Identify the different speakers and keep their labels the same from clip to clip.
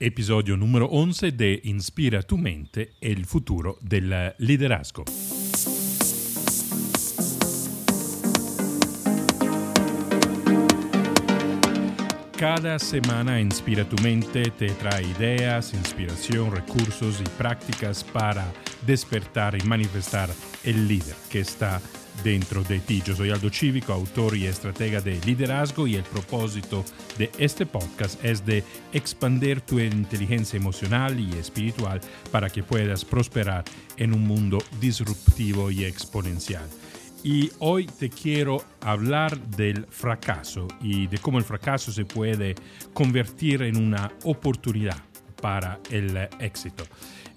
Speaker 1: episodio número 11 de Inspira tu mente, el futuro del liderazgo. Cada semana Inspira tu mente te trae ideas, inspiración, recursos y prácticas para despertar y manifestar el líder que está dentro de ti. Yo soy Aldo Cívico, autor y estratega de liderazgo y el propósito de este podcast es de expandir tu inteligencia emocional y espiritual para que puedas prosperar en un mundo disruptivo y exponencial. Y hoy te quiero hablar del fracaso y de cómo el fracaso se puede convertir en una oportunidad para el éxito.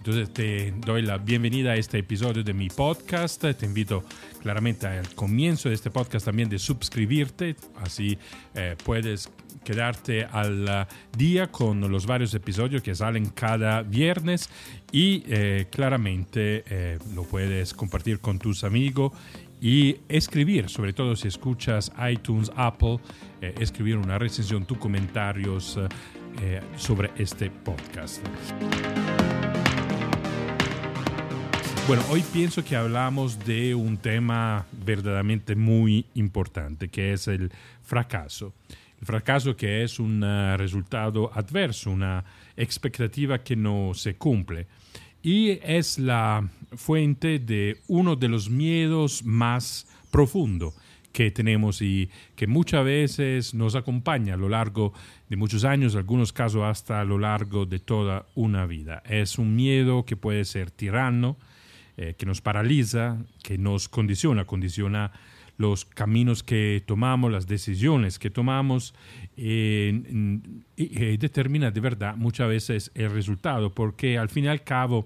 Speaker 1: Entonces te doy la bienvenida a este episodio de mi podcast. Te invito claramente al comienzo de este podcast también de suscribirte, así eh, puedes quedarte al día con los varios episodios que salen cada viernes y eh, claramente eh, lo puedes compartir con tus amigos y escribir, sobre todo si escuchas iTunes, Apple, escribir una recensión, tus comentarios sobre este podcast. Bueno, hoy pienso que hablamos de un tema verdaderamente muy importante, que es el fracaso. El fracaso que es un uh, resultado adverso, una expectativa que no se cumple. Y es la fuente de uno de los miedos más profundos que tenemos y que muchas veces nos acompaña a lo largo de muchos años, en algunos casos hasta a lo largo de toda una vida. Es un miedo que puede ser tirano, eh, que nos paraliza, que nos condiciona, condiciona los caminos que tomamos, las decisiones que tomamos, y determina de verdad muchas veces el resultado, porque al fin y al cabo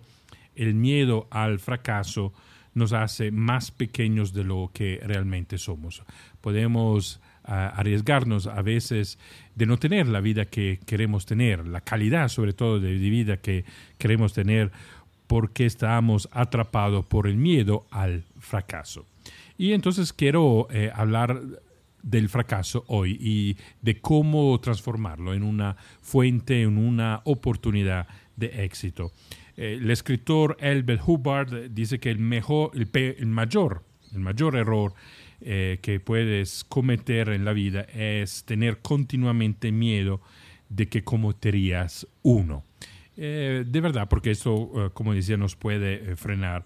Speaker 1: el miedo al fracaso nos hace más pequeños de lo que realmente somos. Podemos ah, arriesgarnos a veces de no tener la vida que queremos tener, la calidad sobre todo de vida que queremos tener porque estamos atrapados por el miedo al fracaso. Y entonces quiero eh, hablar del fracaso hoy y de cómo transformarlo en una fuente, en una oportunidad de éxito. Eh, el escritor Elbert Hubbard dice que el, mejor, el, mayor, el mayor error eh, que puedes cometer en la vida es tener continuamente miedo de que cometerías uno. Eh, de verdad, porque esto, eh, como decía, nos puede eh, frenar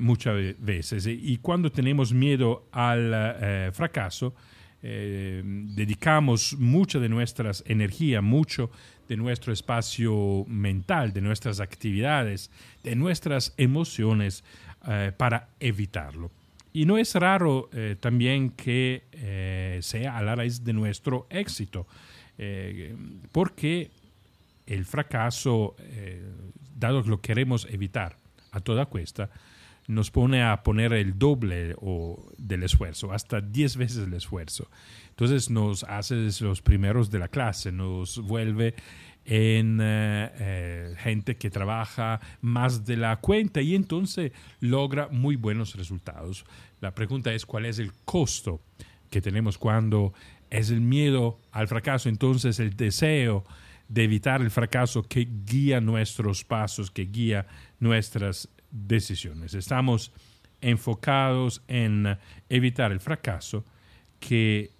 Speaker 1: muchas veces. Y cuando tenemos miedo al fracaso, dedicamos mucha de nuestras energía, mucho de nuestro espacio mental, de nuestras actividades, de nuestras emociones para evitarlo. Y no es raro también que sea a la raíz de nuestro éxito, porque el fracaso, eh, dado que lo queremos evitar a toda cuesta, nos pone a poner el doble o, del esfuerzo, hasta 10 veces el esfuerzo. Entonces nos hace los primeros de la clase, nos vuelve en eh, eh, gente que trabaja más de la cuenta y entonces logra muy buenos resultados. La pregunta es cuál es el costo que tenemos cuando es el miedo al fracaso, entonces el deseo de evitar el fracaso que guía nuestros pasos, que guía nuestras decisiones. Estamos enfocados en evitar el fracaso que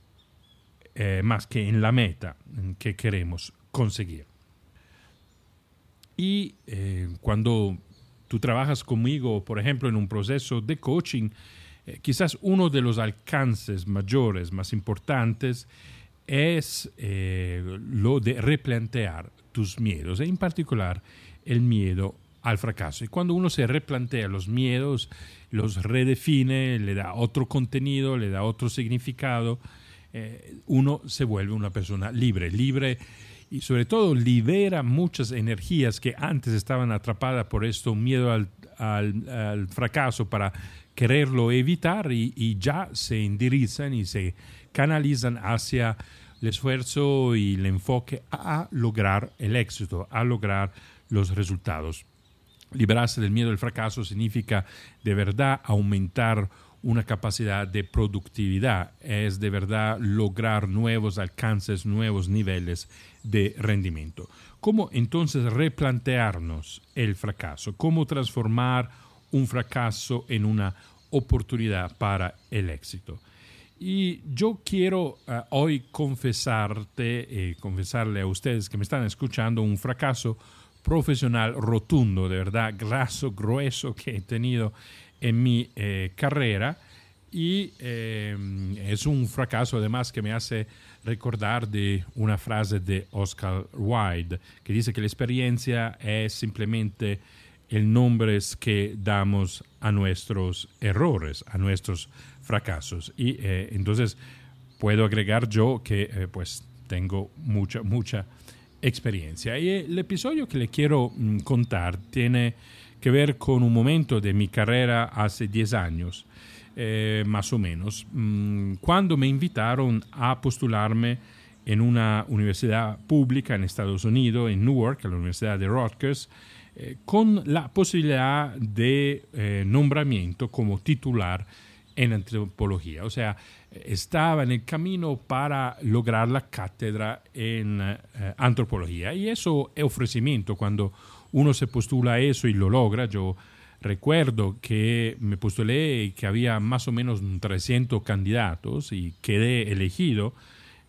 Speaker 1: eh, más que en la meta que queremos conseguir. Y eh, cuando tú trabajas conmigo, por ejemplo, en un proceso de coaching, eh, quizás uno de los alcances mayores, más importantes, es eh, lo de replantear tus miedos, en particular el miedo al fracaso. Y cuando uno se replantea los miedos, los redefine, le da otro contenido, le da otro significado, eh, uno se vuelve una persona libre, libre y sobre todo libera muchas energías que antes estaban atrapadas por esto, miedo al, fracaso para quererlo evitar y, y ya se endirizan y se canalizan hacia el esfuerzo y el enfoque a lograr el éxito, a lograr los resultados. Liberarse del miedo al fracaso significa de verdad aumentar una capacidad de productividad, es de verdad lograr nuevos alcances, nuevos niveles de rendimiento. cómo entonces replantearnos el fracaso, cómo transformar un fracaso en una oportunidad para el éxito. Y yo quiero uh, hoy confesarte, eh, confesarle a ustedes que me están escuchando un fracaso profesional rotundo, de verdad, graso, grueso que he tenido en mi eh, carrera. Y eh, es un fracaso además que me hace recordar de una frase de Oscar Wilde, que dice que la experiencia es simplemente el nombre que damos a nuestros errores, a nuestros fracasos. Y eh, entonces puedo agregar yo que eh, pues tengo mucha, mucha experiencia. Y el episodio que le quiero mm, contar tiene que ver con un momento de mi carrera hace 10 años, eh, más o menos, mm, cuando me invitaron a postularme en una universidad pública en Estados Unidos, en Newark, la Universidad de Rutgers, con la posibilidad de nombramiento como titular en antropología. O sea, estaba en el camino para lograr la cátedra en eh, antropología. Y eso es ofrecimiento cuando uno se postula eso y lo logra. Yo recuerdo que me postulé que había más o menos 300 candidatos y quedé elegido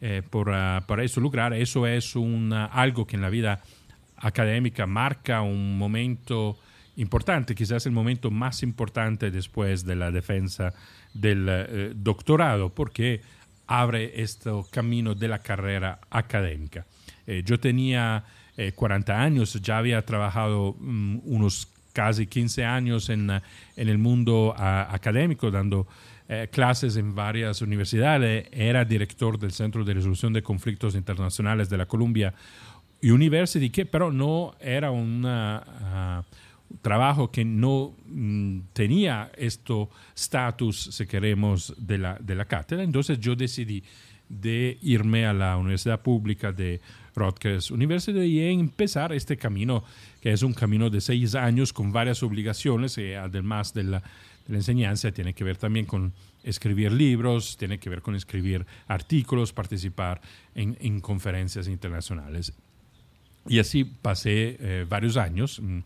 Speaker 1: eh, por, ah, para eso lograr. Eso es un, algo que en la vida académica marca un momento importante, quizás el momento más importante después de la defensa del eh, doctorado, porque abre este camino de la carrera académica. Eh, yo tenía 40 eh, años, ya había trabajado mm, unos casi 15 años en, en el mundo académico, dando clases en varias universidades, era director del Centro de Resolución de Conflictos Internacionales de la Columbia University, que pero no era una... Ah, trabajo que no mm, tenía esto status, si queremos, de la, de la cátedra. Entonces yo decidí de irme a la Universidad Pública de Rutgers University y empezar este camino, que es un camino de seis años con varias obligaciones, y además de la, enseñanza, tiene que ver también con escribir libros, tiene que ver con escribir artículos, participar en, en conferencias internacionales. Y así pasé eh, varios años. Mm,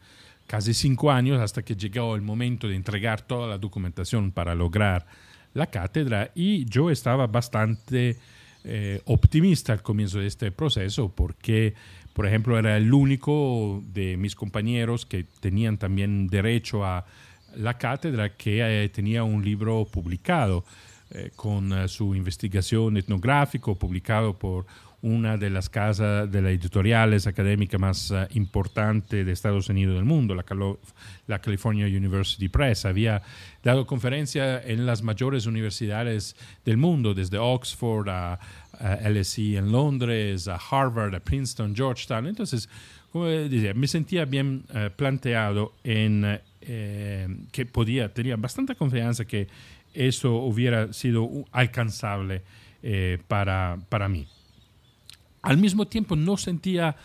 Speaker 1: casi cinco años hasta que llegó el momento de entregar toda la documentación para lograr la cátedra. Y yo estaba bastante eh, optimista al comienzo de este proceso porque, por ejemplo, era el único de mis compañeros que tenían también derecho a la cátedra que eh, tenía un libro publicado eh, con su investigación etnográfico publicado por una de las casas de las editoriales académicas más uh, importantes de Estados Unidos del mundo, la, la, California University Press. Había dado conferencias en las mayores universidades del mundo, desde Oxford a, LSE en Londres, a Harvard, a Princeton, Georgetown. Entonces, como decía, me sentía bien uh, planteado en eh, que podía, tenía bastante confianza que eso hubiera sido alcanzable eh, para, para mí. Al mismo tiempo no sentía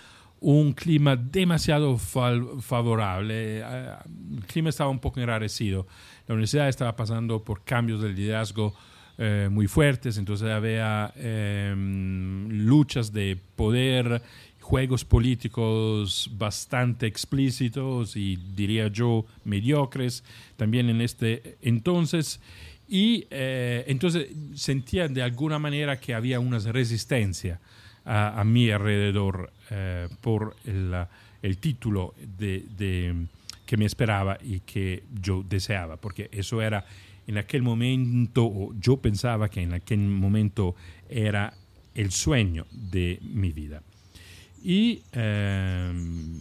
Speaker 1: un clima demasiado favorable. Eh, el clima estaba un poco enrarecido. La universidad estaba pasando por cambios de liderazgo eh, muy fuertes, entonces había em, luchas de poder, juegos políticos bastante explícitos y diría yo mediocres también en este entonces. Y eh, entonces sentía de alguna manera que había una resistencia a, mi alrededor eh, por el, el título de, de, que me esperaba y que yo deseaba, porque eso era en aquel momento, yo pensaba que en aquel momento era el sueño de mi vida. Y em,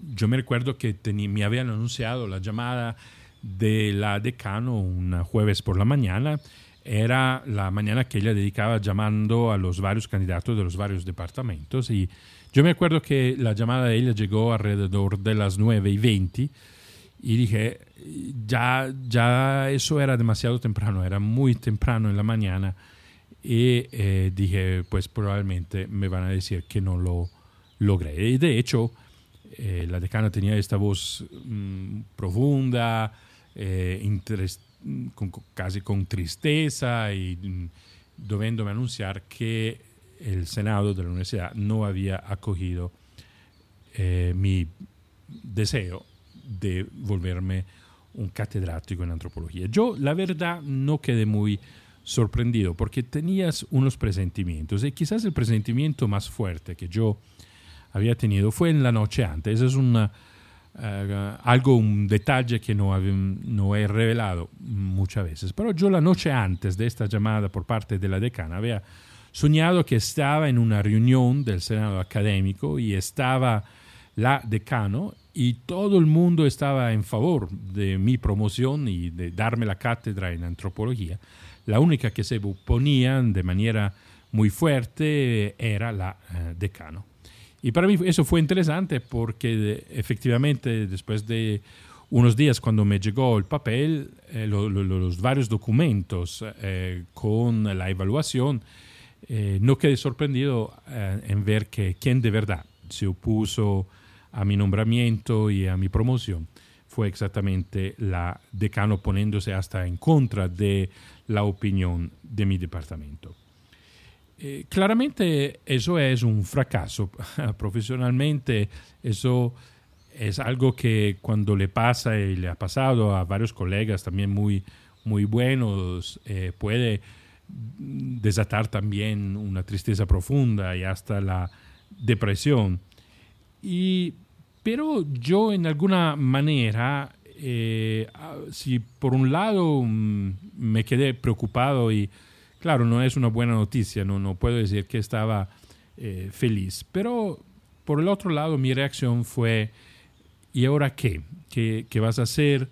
Speaker 1: yo me recuerdo que me habían anunciado la llamada de la decano un jueves por la mañana era la mañana que ella dedicaba llamando a los varios candidatos de los varios departamentos y yo me acuerdo que la llamada de ella llegó alrededor de las 9 y 20 y dije, ya, ya eso era demasiado temprano, era muy temprano en la mañana y eh, dije, pues probablemente me van a decir que no lo logré. Y de hecho, eh, la decana tenía esta voz mm, profunda, eh, casi con tristeza y mm, dovendomi anunciar que el Senado de la universidad no había acogido eh, mi deseo de volverme un catedrático en antropología. Yo, la verdad, no quedé muy sorprendido porque tenías unos presentimientos y quizás el presentimiento más fuerte que yo había tenido fue en la noche antes. Es una, uh, algo, un detalle que no, no, he revelado muchas veces. Pero yo la noche antes de esta llamada por parte de la decana había soñado que estaba en una reunión del Senado académico y estaba la decano y todo el mundo estaba en favor de mi promoción y de darme la cátedra en antropología. La única que se oponía de manera muy fuerte era la uh, decano. Y para mí eso fue interesante porque efectivamente después de unos días cuando me llegó el papel, eh, lo, lo, los varios documentos eh, con la evaluación, eh, no quedé sorprendido en ver que quien de verdad se opuso a mi nombramiento y a mi promoción fue exactamente la decano poniéndose hasta en contra de la opinión de mi departamento. Eh, claramente eso es un fracaso. Profesionalmente eso es algo que cuando le pasa y le ha pasado a varios colegas también muy, muy buenos, eh, puede desatar también una tristeza profunda y hasta la depresión. Y, pero yo en alguna manera, eh, si por un lado mm, me quedé preocupado y Claro, no es una buena noticia, no, no puedo decir que estaba eh, feliz, pero por el otro lado mi reacción fue, ¿y ahora qué? ¿Qué, qué vas a hacer?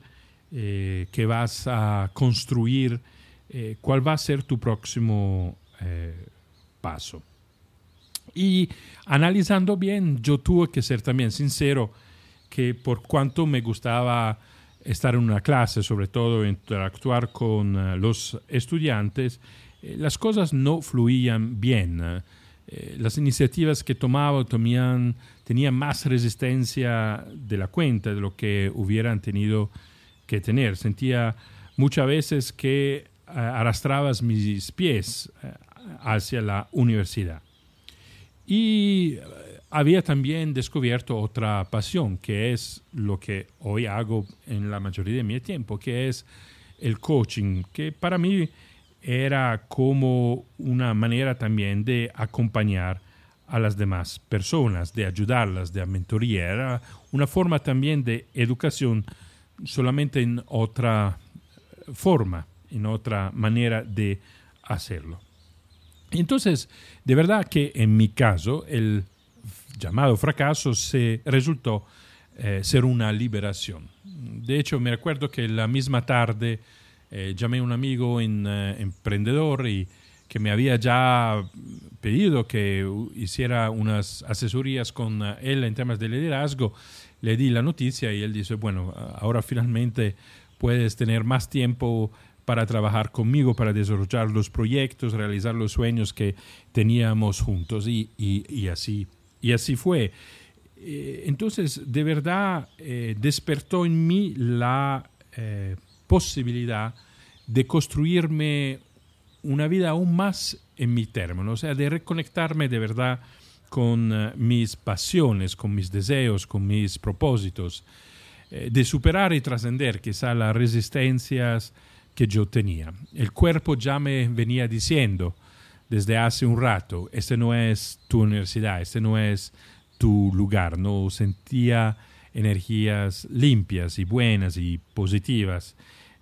Speaker 1: Eh, ¿Qué vas a construir? Eh, ¿Cuál va a ser tu próximo paso? Y analizando bien, yo tuve que ser también sincero que por cuanto me gustaba estar en una clase, sobre todo interactuar con los estudiantes, las cosas no fluían bien. Eh, las iniciativas que tomaba tenían, tenían más resistencia de la cuenta de lo que hubieran tenido que tener. Sentía muchas veces que eh, arrastrabas mis pies hacia la universidad. Y había también descubierto otra pasión, que es lo que hoy hago en la mayoría de mi tiempo, que es el coaching, que para mí era como una manera también de acompañar a las demás personas, de ayudarlas, de mentoría. Era una forma también de educación solamente en otra forma, en otra manera de hacerlo. Entonces, de verdad que en mi caso, el llamado fracaso se resultó eh, ser una liberación. De hecho, me recuerdo que la misma tarde eh, llamé a un amigo en, eh, emprendedor y que me había ya pedido que hiciera unas asesorías con eh, él en temas de liderazgo. Le di la noticia y él dice, bueno, ahora finalmente puedes tener más tiempo para trabajar conmigo, para desarrollar los proyectos, realizar los sueños que teníamos juntos. Y, y, así, y así fue. entonces, de verdad, despertó en mí la posibilidad de construirme una vida aún más en mi término, o sea, de reconectarme de verdad con uh, mis pasiones, con mis deseos, con mis propósitos, eh, de superar y trascender quizá las resistencias que yo tenía. El cuerpo ya me venía diciendo desde hace un rato, este no es tu universidad, este no es tu lugar, no sentía energías limpias y buenas y positivas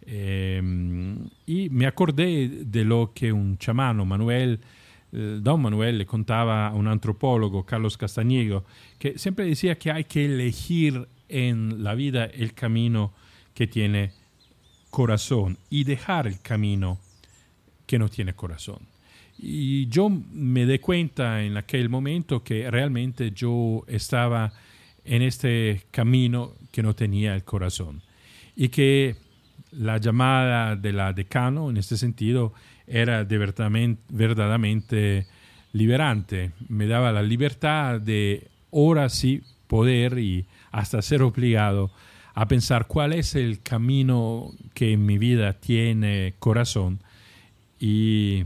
Speaker 1: Ehm, y me acordé de lo que un chamano, Manuel, eh, don Manuel, le contaba a un antropólogo, Carlos Castañego, que siempre decía que hay que elegir en la vida el camino que tiene corazón y dejar el camino que no tiene corazón. Y yo me di cuenta en aquel momento que realmente yo estaba en este camino que no tenía el corazón y que la llamada de la decano en este sentido era de verdaderamente liberante. Me daba la libertad de ahora sí poder y hasta ser obligado a pensar cuál es el camino que en mi vida tiene corazón y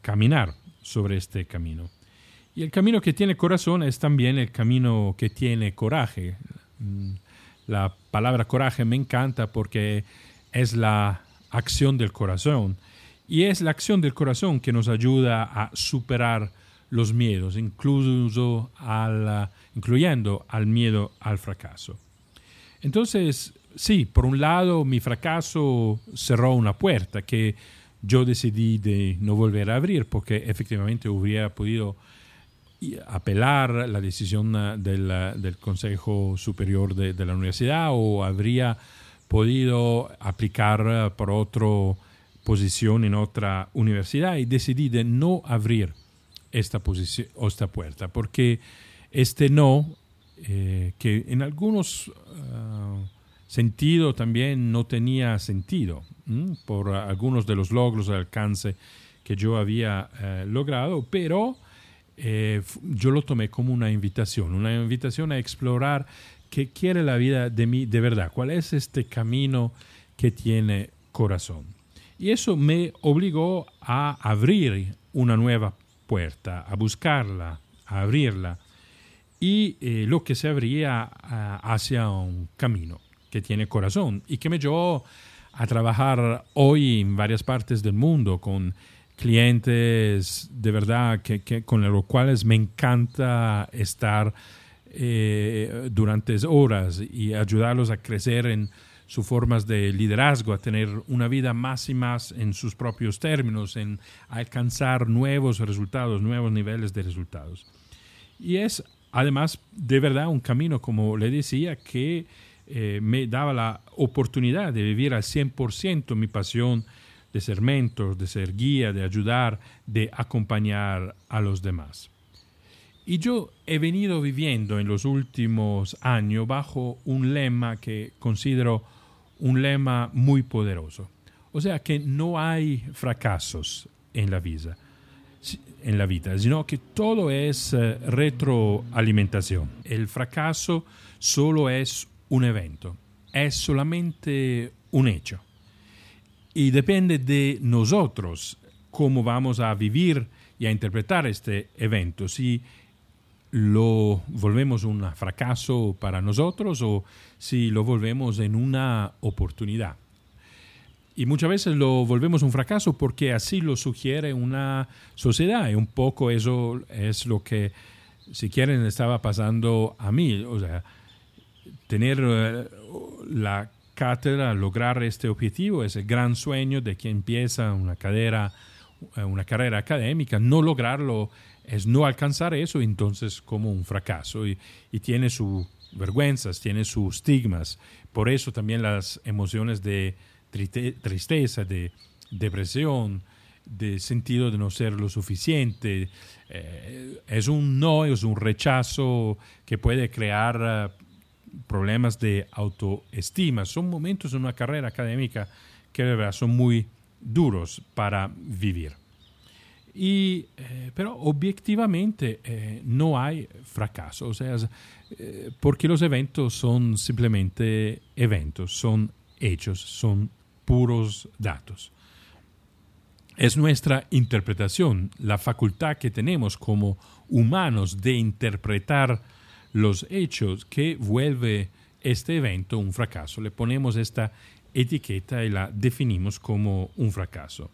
Speaker 1: caminar sobre este camino. Y el camino que tiene corazón es también el camino que tiene coraje. Mm, la palabra coraje me encanta porque es la acción del corazón. Y es la acción del corazón que nos ayuda a superar los miedos, incluso al, incluyendo al miedo al fracaso. Entonces, sí, por un lado mi fracaso cerró una puerta que yo decidí de no volver a abrir porque efectivamente hubiera podido apelar la decisión del, Consejo Superior de, de, la Universidad o habría podido aplicar por otra posición en otra universidad y decidí de no abrir esta, posición, esta puerta porque este no, eh, que en algunos ah, sentidos también no tenía sentido por algunos de los logros de alcance que yo había eh, logrado, pero eh, yo lo tomé como una invitación, una invitación a explorar qué quiere la vida de mí de verdad, cuál es este camino que tiene corazón. Y eso me obligó a abrir una nueva puerta, a buscarla, a abrirla, y eh, lo que se abría ah, hacia un camino que tiene corazón y que me llevó a trabajar hoy en varias partes del mundo con clientes de verdad que, con los cuales me encanta estar eh, durante horas y ayudarlos a crecer en sus formas de liderazgo, a tener una vida más y más en sus propios términos, en alcanzar nuevos resultados, nuevos niveles de resultados. Y es además de verdad un camino, como le decía, que eh, me daba la oportunidad de vivir al 100% mi pasión de ser mentor, de ser guía, de ayudar, de acompañar a los demás. Y yo he venido viviendo en los últimos años bajo un lema que considero un lema muy poderoso. O sea que no hay fracasos en la vida, en la vida sino que todo es eh, retroalimentación. El fracaso solo es un evento, es solamente un hecho y depende de nosotros cómo vamos a vivir y a interpretar este evento. Si lo volvemos un fracaso para nosotros o si lo volvemos en una oportunidad. Y muchas veces lo volvemos un fracaso porque así lo sugiere una sociedad y un poco eso es lo que, si quieren, estaba pasando a mí. O sea, tener eh, la cátedra, lograr este objetivo, es el gran sueño de quien empieza una carrera, eh, una carrera académica. No lograrlo es no alcanzar eso, entonces como un fracaso. Y, tiene sus vergüenzas, tiene sus estigmas. Por eso también las emociones de tristeza, de depresión, de sentido de no ser lo suficiente. Eh, es un no, es un rechazo que puede crear problemas de autoestima. Son momentos en una carrera académica que de verdad son muy duros para vivir. Y, eh, pero objetivamente eh, no hay fracaso, o sea, eh, porque los eventos son simplemente eventos, son hechos, son puros datos. Es nuestra interpretación, la facultad que tenemos como humanos de interpretar los hechos que vuelve este evento un fracaso. Le ponemos esta etiqueta y la definimos como un fracaso.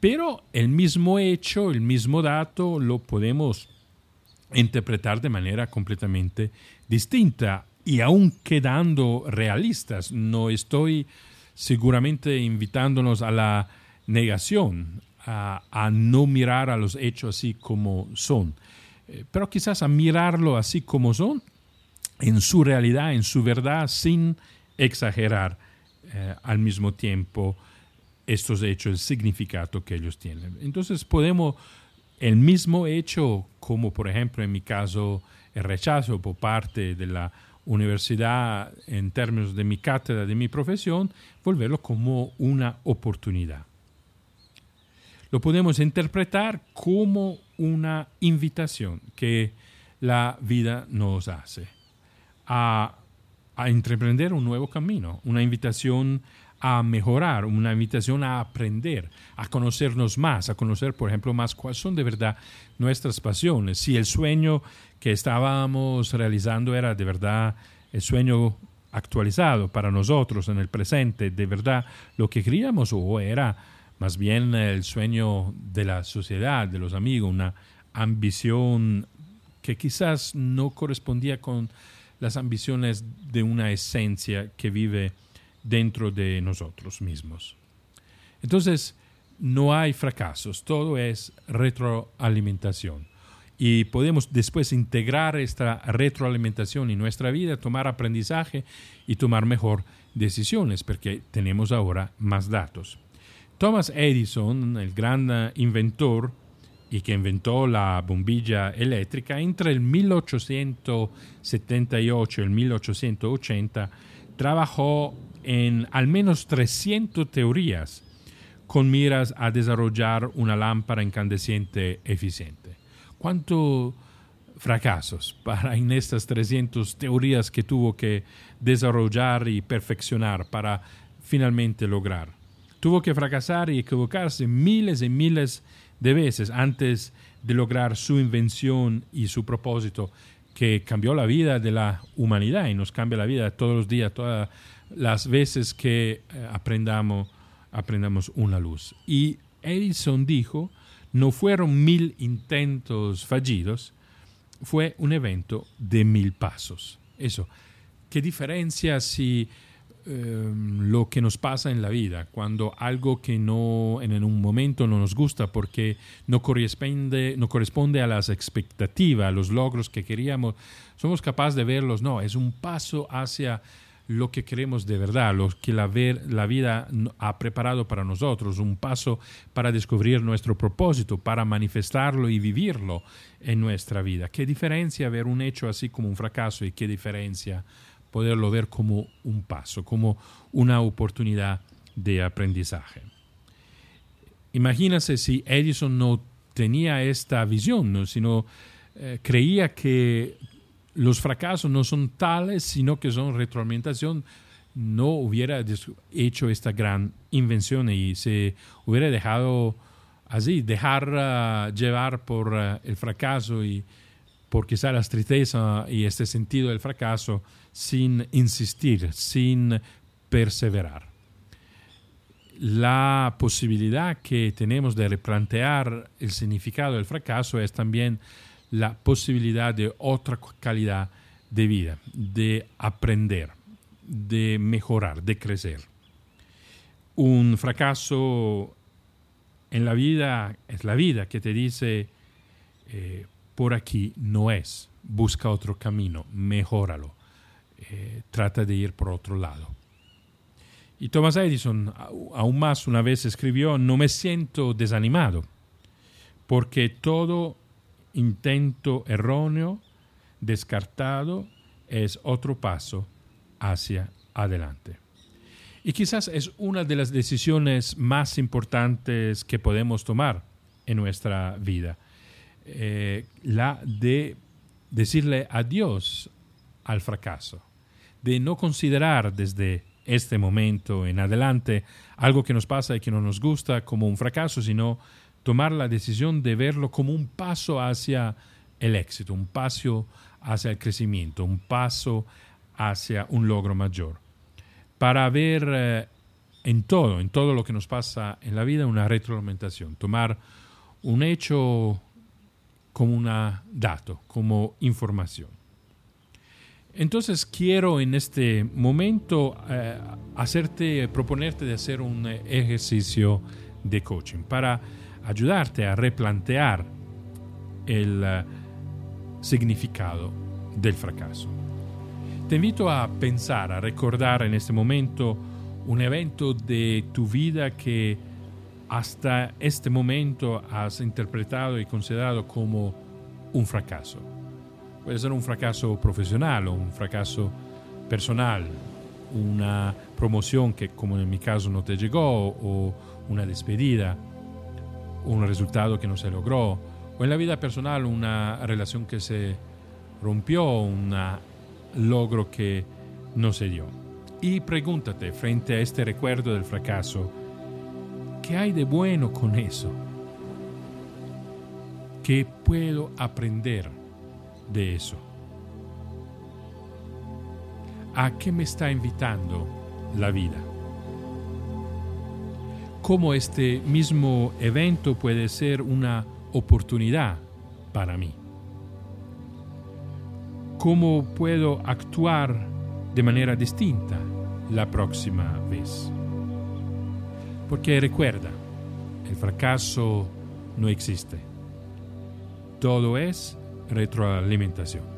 Speaker 1: Pero el mismo hecho, el mismo dato, lo podemos interpretar de manera completamente distinta y aún quedando realistas. No estoy seguramente invitándonos a la negación, a, no mirar a los hechos así como son. Eh, pero quizás a mirarlo así como son, en su realidad, en su verdad, sin exagerar eh, al mismo tiempo estos hechos, el significado que ellos tienen. Entonces podemos, el mismo hecho, como por ejemplo en mi caso el rechazo por parte de la universidad en términos de mi cátedra, de mi profesión, volverlo como una oportunidad. Lo podemos interpretar como una invitación que la vida nos hace a, a emprender un nuevo camino, una invitación mejorar, una invitación a aprender, a conocernos más, a conocer, por ejemplo, más cuáles son de verdad nuestras pasiones. Si el sueño que estábamos realizando era de verdad el sueño actualizado para nosotros en el presente, de verdad lo que queríamos o era más bien el sueño de la sociedad, de los amigos, una ambición que quizás no correspondía con las ambiciones de una esencia que vive dentro de nosotros mismos. Entonces, no hay fracasos, todo es retroalimentación. Y podemos después integrar esta retroalimentación en nuestra vida, tomar aprendizaje y tomar mejor decisiones, porque tenemos ahora más datos. Thomas Edison, el gran inventor y que inventó la bombilla eléctrica, entre el 1878 y el 1880 trabajó en al menos 300 teorías con miras a desarrollar una lámpara incandescente eficiente. ¿Cuántos fracasos para en estas 300 teorías que tuvo que desarrollar y perfeccionar para finalmente lograr? Tuvo que fracasar y equivocarse miles y miles de veces antes de lograr su invención y su propósito que cambió la vida de la humanidad y nos cambia la vida todos los días, todas las veces que eh, aprendamos, aprendamos una luz. Y Edison dijo, no fueron mil intentos fallidos, fue un evento de mil pasos. Eso, ¿qué diferencia si Em, lo que nos pasa en la vida, cuando algo que no en un momento no nos gusta porque no corresponde, no corresponde a las expectativas, a los logros que queríamos, somos capaces de verlos, no, es un paso hacia lo que queremos de verdad, lo que la, la vida ha preparado para nosotros, un paso para descubrir nuestro propósito, para manifestarlo y vivirlo en nuestra vida. ¿Qué diferencia ver un hecho así como un fracaso y qué diferencia poderlo ver como un paso, como una oportunidad de aprendizaje. Imagínase si Edison no tenía esta visión, sino eh, creía que los fracasos no son tales, sino que son retroalimentación, no hubiera hecho esta gran invención y se hubiera dejado así, dejar ah, llevar por ah, el fracaso y por quizá la tristeza y este sentido del fracaso sin insistir, sin perseverar. La posibilidad que tenemos de replantear el significado del fracaso es también la posibilidad de otra calidad de vida, de aprender, de mejorar, de crecer. Un fracaso en la vida es la vida que te dice, eh, por aquí no es, busca otro camino, mejóralo. Eh, trata de ir por otro lado. Y Thomas Edison aún más una vez escribió, no me siento desanimado, porque todo intento erróneo, descartado, es otro paso hacia adelante. Y quizás es una de las decisiones más importantes que podemos tomar en nuestra vida, eh, la de decirle adiós al fracaso, de no considerar desde este momento en adelante algo que nos pasa y que no nos gusta como un fracaso, sino tomar la decisión de verlo como un paso hacia el éxito, un paso hacia el crecimiento, un paso hacia un logro mayor. Para ver eh, en todo, en todo lo que nos pasa en la vida, una retroalimentación, tomar un hecho como un dato, como información. Entonces quiero en este momento eh, hacerte, proponerte de hacer un ejercicio de coaching para ayudarte a replantear el eh, significado del fracaso. Te invito a pensar, a recordar en este momento un evento de tu vida que hasta este momento has interpretado y considerado como un fracaso Puede ser un fracaso profesional o un fracaso personal, una promoción que como en mi caso no te llegó o una despedida, un resultado que no se logró, o en la vida personal una relación que se rompió, un logro que no se dio. Y pregúntate frente a este recuerdo del fracaso, ¿qué hay de bueno con eso? ¿Qué puedo aprender de eso? ¿A qué me está invitando la vida? ¿Cómo este mismo evento puede ser una oportunidad para mí? ¿Cómo puedo actuar de manera distinta la próxima vez? Porque recuerda, el fracaso no existe. Todo es retroalimentación.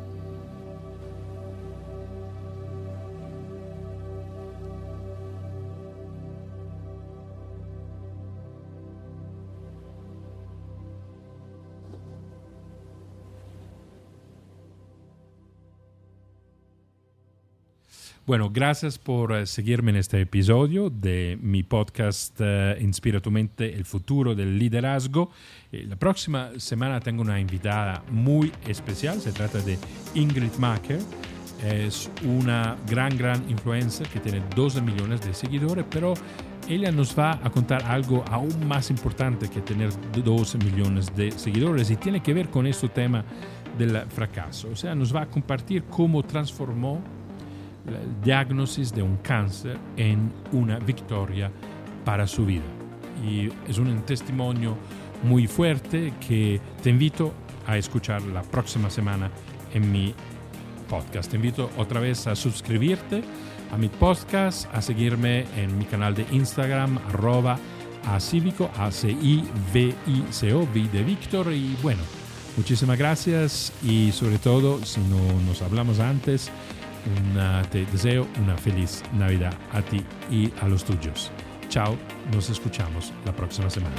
Speaker 1: Bueno, gracias por eh, seguirme en este episodio de mi podcast uh, Inspira tu mente, el futuro del liderazgo. Eh, la próxima semana tengo una invitada muy especial, se trata de Ingrid Macker. Es una gran, gran influencer que tiene 12 millones de seguidores, pero ella nos va a contar algo aún más importante que tener 12 millones de seguidores y tiene que ver con este tema del fracaso. O sea, nos va a compartir cómo transformó el diagnosis de un cáncer en una victoria para su vida. Y es un testimonio muy fuerte que te invito a escuchar la próxima semana en mi podcast. Te invito otra vez a suscribirte a mi podcast, a seguirme en mi canal de Instagram, arroba a cívico, a c i v i c o v de Víctor. Y bueno, muchísimas gracias y sobre todo, si no nos hablamos antes, una, te deseo una feliz Navidad a ti y a los tuyos. Chao, nos escuchamos la próxima semana.